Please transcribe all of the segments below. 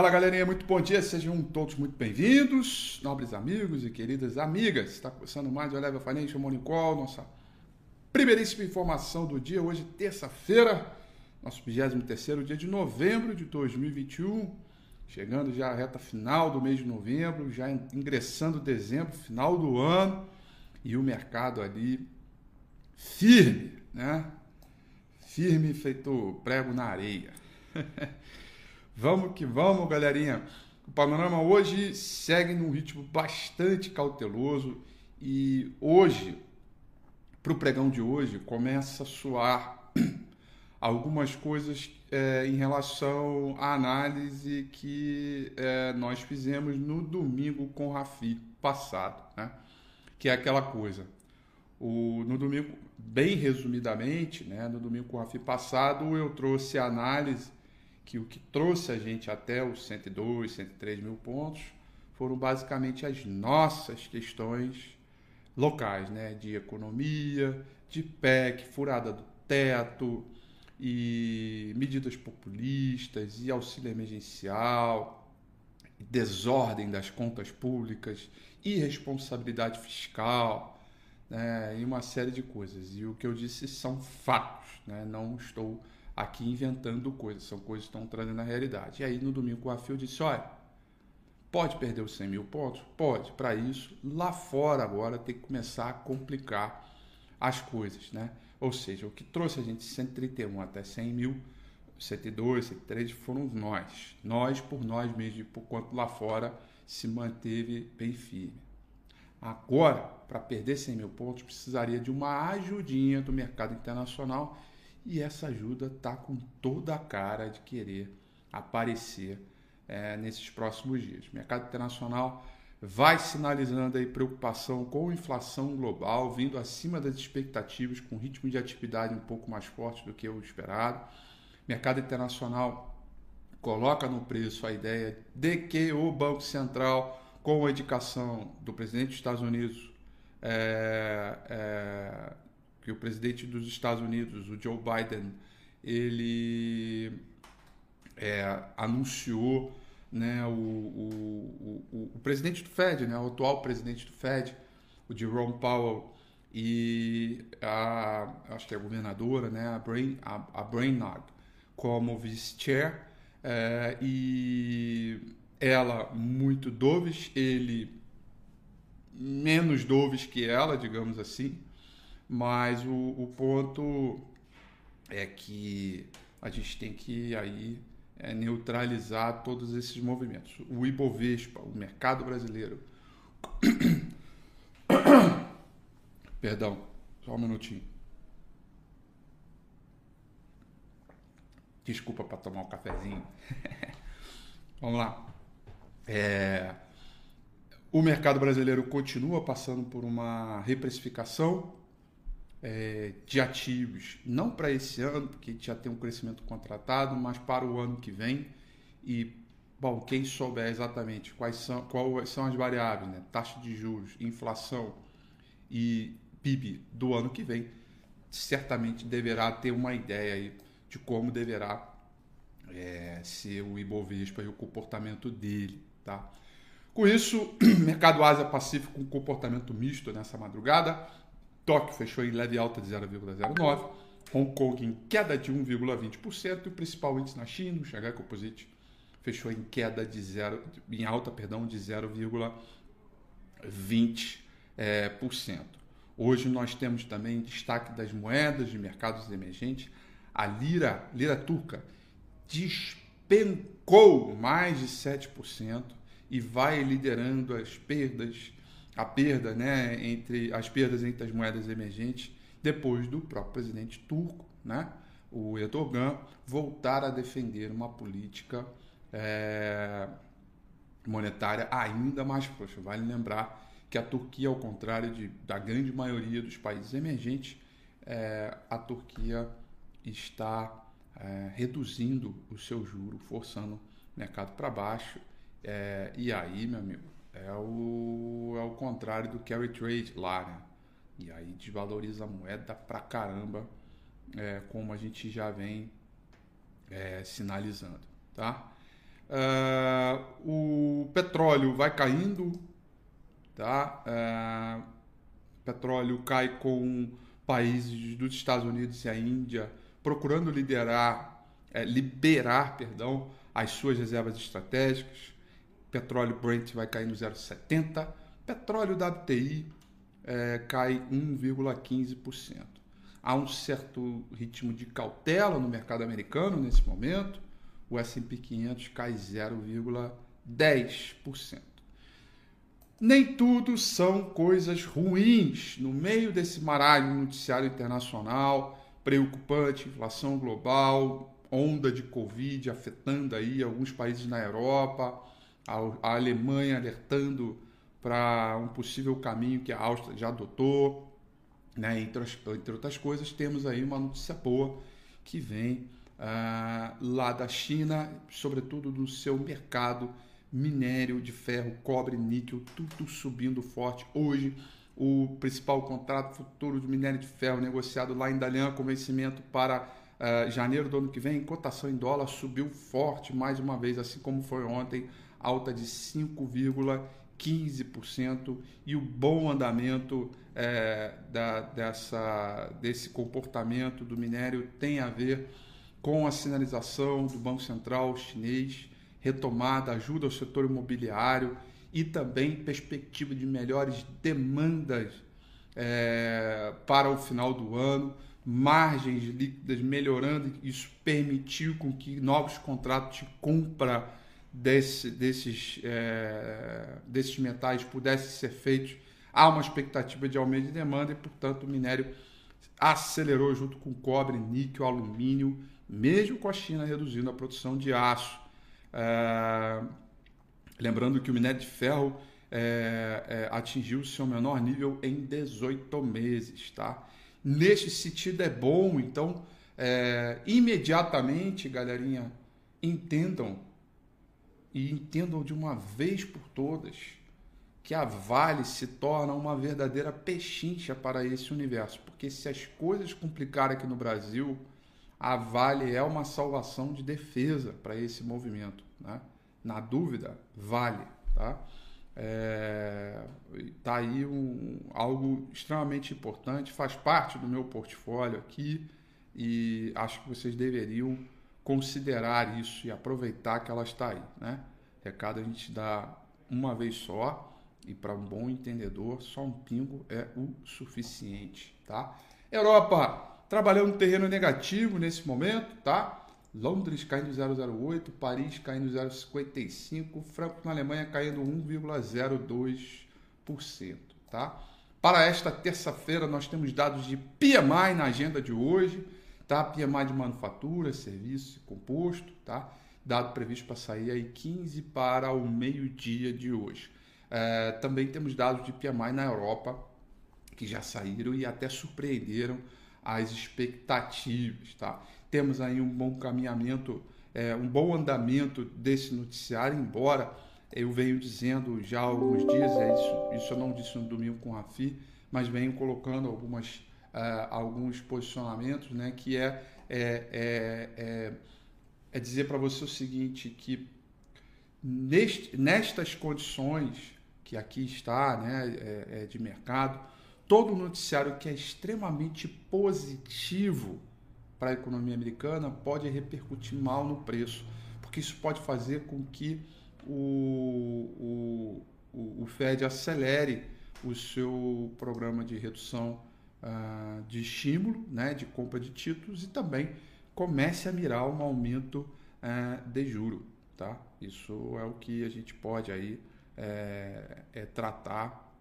Fala galerinha, muito bom dia, sejam todos muito bem-vindos, nobres amigos e queridas amigas. Está começando mais o Eleva Financial Morning Call, nossa primeiríssima informação do dia, hoje terça-feira, nosso 23º dia de novembro de 2021, chegando já à reta final do mês de novembro, já ingressando dezembro, final do ano, e o mercado ali firme, né? Firme feito prego na areia. Vamos que vamos, galerinha. O panorama hoje segue num ritmo bastante cauteloso e hoje, para o pregão de hoje, começa a soar algumas coisas é, em relação à análise que é, nós fizemos no domingo com o Rafi passado, né? que é aquela coisa. O, no domingo, bem resumidamente, né, no domingo com o Rafi passado, eu trouxe a análise que o que trouxe a gente até os 102, 103 mil pontos foram basicamente as nossas questões locais, né? de economia, de PEC, furada do teto, e medidas populistas, e auxílio emergencial, desordem das contas públicas, irresponsabilidade fiscal, né? e uma série de coisas. E o que eu disse são fatos, né? não estou aqui inventando coisas, são coisas que estão trazendo a realidade. E aí no domingo o Afio disse: olha, pode perder os 100 mil pontos? Pode. Para isso, lá fora agora tem que começar a complicar as coisas, né? Ou seja, o que trouxe a gente de 131 até 100 mil, 102, 103 foram nós. Nós por nós mesmos, por quanto lá fora se manteve bem firme. Agora, para perder 100 mil pontos, precisaria de uma ajudinha do mercado internacional e essa ajuda está com toda a cara de querer aparecer é, nesses próximos dias. O mercado internacional vai sinalizando aí preocupação com inflação global, vindo acima das expectativas, com ritmo de atividade um pouco mais forte do que o esperado. O mercado internacional coloca no preço a ideia de que o Banco Central, com a indicação do presidente dos Estados Unidos, é, é, que o presidente dos Estados Unidos, o Joe Biden, ele é, anunciou né, o, o, o, o, presidente do Fed, né, o atual presidente do Fed, o Jerome Powell, e a, acho que é a governadora, né, a, Brain, a, a Brainard, como vice-chair, é, e ela muito doves, ele menos doves que ela, digamos assim, mas o, o ponto é que a gente tem que aí é, neutralizar todos esses movimentos. O Ibovespa, o mercado brasileiro. Perdão, só um minutinho. Desculpa para tomar um cafezinho. Vamos lá. É, o mercado brasileiro continua passando por uma reprecificação é, de ativos, não para esse ano, porque já tem um crescimento contratado, mas para o ano que vem. E, bom, quem souber exatamente quais são, quais são as variáveis, né? taxa de juros, inflação e PIB do ano que vem, certamente deverá ter uma ideia aí de como deverá é, ser o Ibovespa e o comportamento dele. Tá? Com isso, mercado Ásia-Pacífico com comportamento misto nessa madrugada Tóquio fechou em leve alta de 0,09%, Hong Kong em queda de 1,20% e o principal índice na China, o Shanghai Composite, fechou em queda de zero, em alta, perdão, de 0,20%. É, Hoje nós temos também destaque das moedas de mercados emergentes. A lira, lira turca, despencou mais de 7% e vai liderando as perdas a perda, né, entre as perdas entre as moedas emergentes depois do próprio presidente turco, né, o Erdogan, voltar a defender uma política é, monetária ainda mais frouxa. Vale lembrar que a Turquia, ao contrário de, da grande maioria dos países emergentes, é, a Turquia está é, reduzindo o seu juro, forçando o mercado para baixo. E aí, meu amigo, é o, é o contrário do carry trade lá, né? E aí desvaloriza a moeda pra caramba, é, como a gente já vem é, sinalizando, tá? Uh, o petróleo vai caindo, tá? Uh, petróleo cai com países dos Estados Unidos e a Índia procurando liderar, é, liberar, perdão, as suas reservas estratégicas. Petróleo Brent vai cair no 0,70. Petróleo WTI é, cai 1,15%. Há um certo ritmo de cautela no mercado americano nesse momento. O S&P 500 cai 0,10%. Nem tudo são coisas ruins. No meio desse marasmo noticiário internacional, preocupante, inflação global, onda de Covid afetando aí alguns países na Europa, a, Alemanha alertando para um possível caminho que a Áustria já adotou, né? entre, entre outras coisas, temos aí uma notícia boa que vem uh, lá da China, sobretudo no seu mercado minério de ferro, cobre, níquel, tudo subindo forte. Hoje, o principal contrato futuro de minério de ferro negociado lá em Dalian com vencimento para uh, janeiro do ano que vem, cotação em dólar subiu forte mais uma vez, assim como foi ontem, alta de 5,15% e o bom andamento é, da, dessa, desse comportamento do minério tem a ver com a sinalização do Banco Central chinês, retomada, ajuda ao setor imobiliário e também perspectiva de melhores demandas é, para o final do ano, margens líquidas melhorando, isso permitiu com que novos contratos de compra desse, desses, é, desses metais pudessem ser feitos. Há uma expectativa de aumento de demanda e, portanto, o minério acelerou junto com cobre, níquel, alumínio, mesmo com a China reduzindo a produção de aço. É, lembrando que o minério de ferro é, é, atingiu seu menor nível em 18 meses. Tá? Neste sentido, é bom, então, é, imediatamente, galerinha, entendam e entendam de uma vez por todas que a Vale se torna uma verdadeira pechincha para esse universo. Porque se as coisas complicarem aqui no Brasil, a Vale é uma salvação de defesa para esse movimento. Né? Na dúvida, Vale. Tá? É, tá aí um, algo extremamente importante, faz parte do meu portfólio aqui e acho que vocês deveriam considerar isso e aproveitar que ela está aí, né? Recado a gente dá uma vez só e para um bom entendedor, só um pingo é o suficiente, tá? Europa trabalhando no terreno negativo nesse momento, tá? Londres caindo 0,08, Paris caindo 0,55, Frankfurt na Alemanha caindo 1,02%, tá? Para esta terça-feira nós temos dados de PMI na agenda de hoje tá? PMI de manufatura, serviço composto, tá? Dado previsto para sair aí 15 para o meio-dia de hoje. É, também temos dados de PMI na Europa que já saíram e até surpreenderam as expectativas, tá? Temos aí um bom caminhamento, é, um bom andamento desse noticiário, embora eu venho dizendo já há alguns dias, é isso, isso eu não disse no domingo com a Rafi, mas venho colocando algumas alguns posicionamentos, né, que é, é, é, é, é dizer para você o seguinte, que neste, nestas condições que aqui está, né, é, é de mercado, todo noticiário que é extremamente positivo para a economia americana pode repercutir mal no preço, porque isso pode fazer com que o, o, o Fed acelere o seu programa de redução uh, de estímulo, né, de compra de títulos e também comece a mirar um aumento uh, de juro, tá? Isso é o que a gente pode aí é, é tratar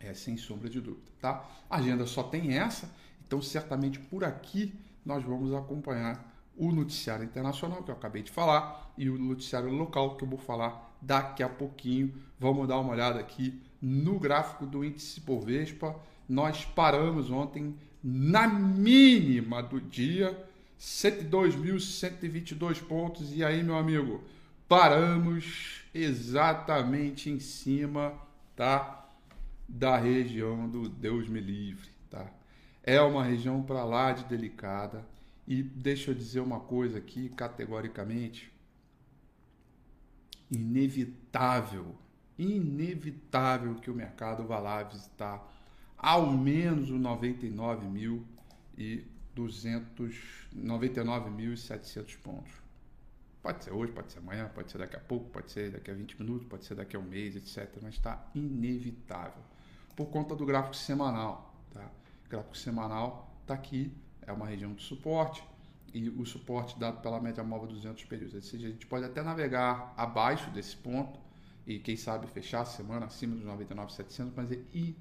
é, sem sombra de dúvida, tá? A agenda só tem essa, então certamente por aqui nós vamos acompanhar o noticiário internacional que eu acabei de falar e o noticiário local que eu vou falar daqui a pouquinho. Vamos dar uma olhada aqui no gráfico do índice Bovespa nós paramos ontem na mínima do dia, 102.122 pontos. E aí, meu amigo, paramos exatamente em cima tá, da região do Deus me livre. Tá? É uma região para lá de delicada. E deixa eu dizer uma coisa aqui, categoricamente. inevitável, inevitável que o mercado vá lá visitar ao menos os 99.200, 99.700 pontos. Pode ser hoje, pode ser amanhã, pode ser daqui a pouco, pode ser daqui a 20 minutos, pode ser daqui a um mês, etc. Mas está inevitável. Por conta do gráfico semanal. Tá? O gráfico semanal está aqui, é uma região de suporte, e o suporte dado pela média móvel 200 períodos. Ou seja, a gente pode até navegar abaixo desse ponto e quem sabe fechar a semana acima dos 99,700, mas é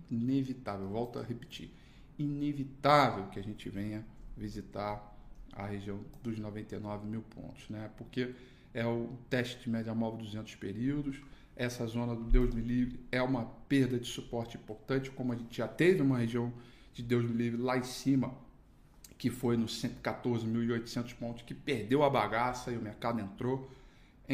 inevitável, volto a repetir, inevitável que a gente venha visitar a região dos 99 mil pontos, né? Porque é o teste de média móvel 200 períodos. Essa zona do Deus me livre é uma perda de suporte importante, como a gente já teve uma região de Deus me livre lá em cima, que foi nos 114.800 pontos, que perdeu a bagaça e o mercado entrou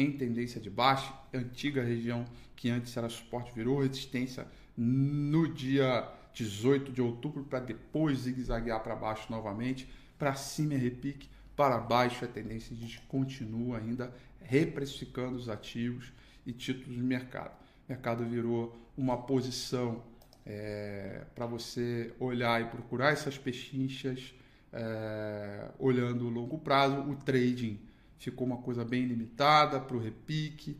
em tendência de baixa. Antiga região que antes era suporte virou resistência no dia 18 de outubro para depois zigue-zaguear para baixo novamente para cima é repique, para baixo a tendência de continua ainda reprecificando os ativos e títulos de mercado. O mercado virou uma posição é, para você olhar e procurar essas pechinchas é, olhando o longo prazo. O trading ficou uma coisa bem limitada para o repique,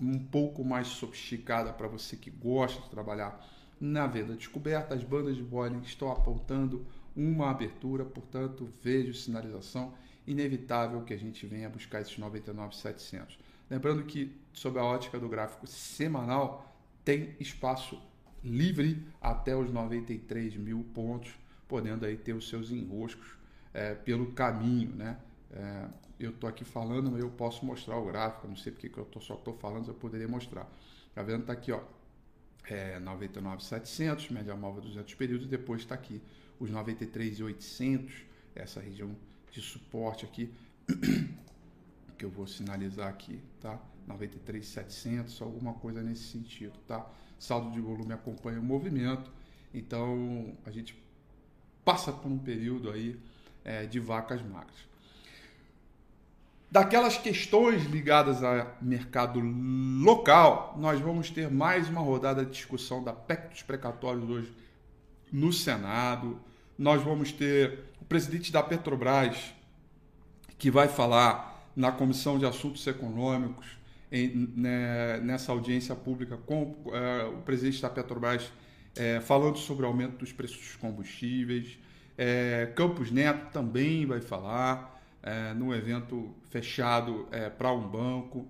um pouco mais sofisticada para você que gosta de trabalhar na venda descoberta. As bandas de Bollinger estão apontando uma abertura, portanto, vejo sinalização inevitável que a gente venha buscar esses 99,700. Lembrando que, sob a ótica do gráfico semanal, tem espaço livre até os 93 mil pontos, podendo aí ter os seus enroscos é, pelo caminho, né? É, eu estou aqui falando, mas eu posso mostrar o gráfico, não sei porque que eu tô, só estou falando, eu poderia mostrar. Tá vendo? Está aqui, ó, é, 99,700, média móvel 200 períodos, depois está aqui os 93,800, essa região de suporte aqui, que eu vou sinalizar aqui, tá? 93,700, alguma coisa nesse sentido, tá? Saldo de volume acompanha o movimento, então a gente passa por um período aí é, de vacas magras. Daquelas questões ligadas a mercado local, nós vamos ter mais uma rodada de discussão da PEC dos precatórios hoje no Senado. Nós vamos ter o presidente da Petrobras, que vai falar na Comissão de Assuntos Econômicos, em, né, nessa audiência pública, com é, o presidente da Petrobras é, falando sobre o aumento dos preços dos combustíveis. É, Campos Neto também vai falar é, num evento fechado é, para um banco.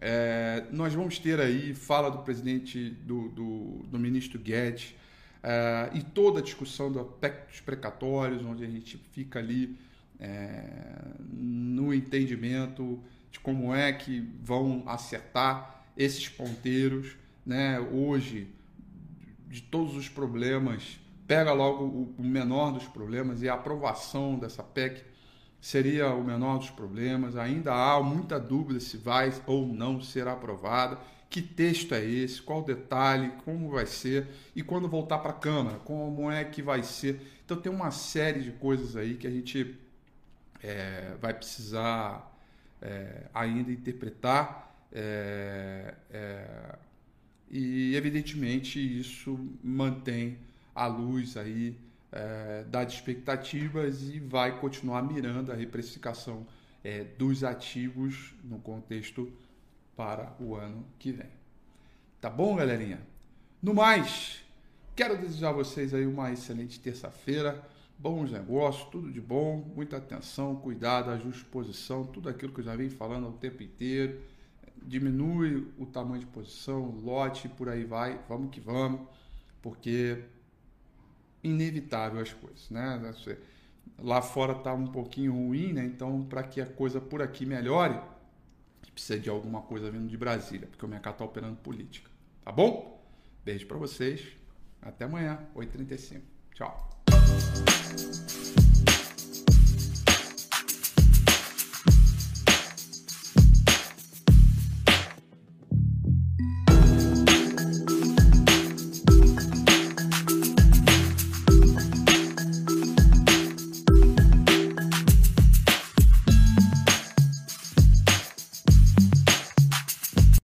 É, nós vamos ter aí fala do presidente, do, do, do ministro Guedes, Uh, e toda a discussão do aspectos precatórios, onde a gente fica ali é, no entendimento de como é que vão acertar esses ponteiros. Né? Hoje, de todos os problemas, pega logo o menor dos problemas e a aprovação dessa PEC seria o menor dos problemas. Ainda há muita dúvida se vai ou não ser aprovada que texto é esse, qual detalhe, como vai ser e quando voltar para a Câmara, como é que vai ser. Então tem uma série de coisas aí que a gente é, vai precisar é, ainda interpretar é, é e evidentemente isso mantém a luz aí é, das expectativas e vai continuar mirando a reprecificação é, dos ativos no contexto para o ano que vem. Tá bom, galerinha? No mais, quero desejar a vocês aí uma excelente terça-feira, bons negócios, tudo de bom, muita atenção, cuidado, ajuste de posição, tudo aquilo que eu já venho falando o tempo inteiro. Diminui o tamanho de posição, lote, por aí vai, vamos que vamos, porque inevitável as coisas, né? Lá fora está um pouquinho ruim, né? Então, para que a coisa por aqui melhore, precisa de alguma coisa vindo de Brasília, porque o mercado está operando política. Tá bom? Beijo para vocês. Até amanhã, 8h35. Tchau.